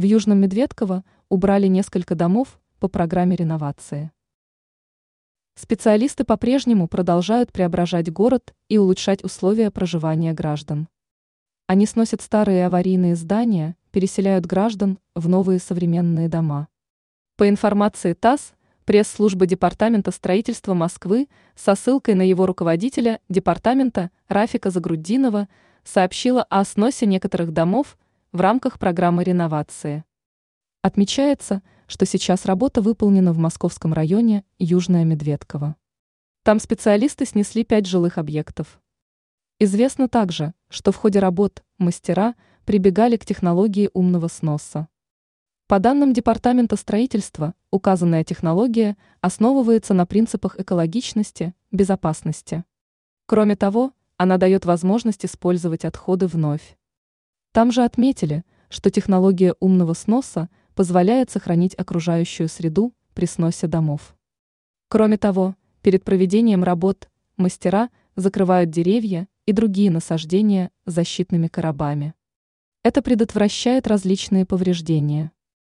В Южном Медведково убрали несколько домов по программе реновации. Специалисты по-прежнему продолжают преображать город и улучшать условия проживания граждан. Они сносят старые аварийные здания, переселяют граждан в новые современные дома. По информации ТАСС, пресс-служба Департамента строительства Москвы со ссылкой на его руководителя департамента Рафика Загруддинова сообщила о сносе некоторых домов в рамках программы реновации. Отмечается, что сейчас работа выполнена в московском районе Южная Медведково. Там специалисты снесли пять жилых объектов. Известно также, что в ходе работ мастера прибегали к технологии умного сноса. По данным Департамента строительства, указанная технология основывается на принципах экологичности, безопасности. Кроме того, она дает возможность использовать отходы вновь. Там же отметили, что технология умного сноса позволяет сохранить окружающую среду при сносе домов. Кроме того, перед проведением работ мастера закрывают деревья и другие насаждения защитными коробами. Это предотвращает различные повреждения.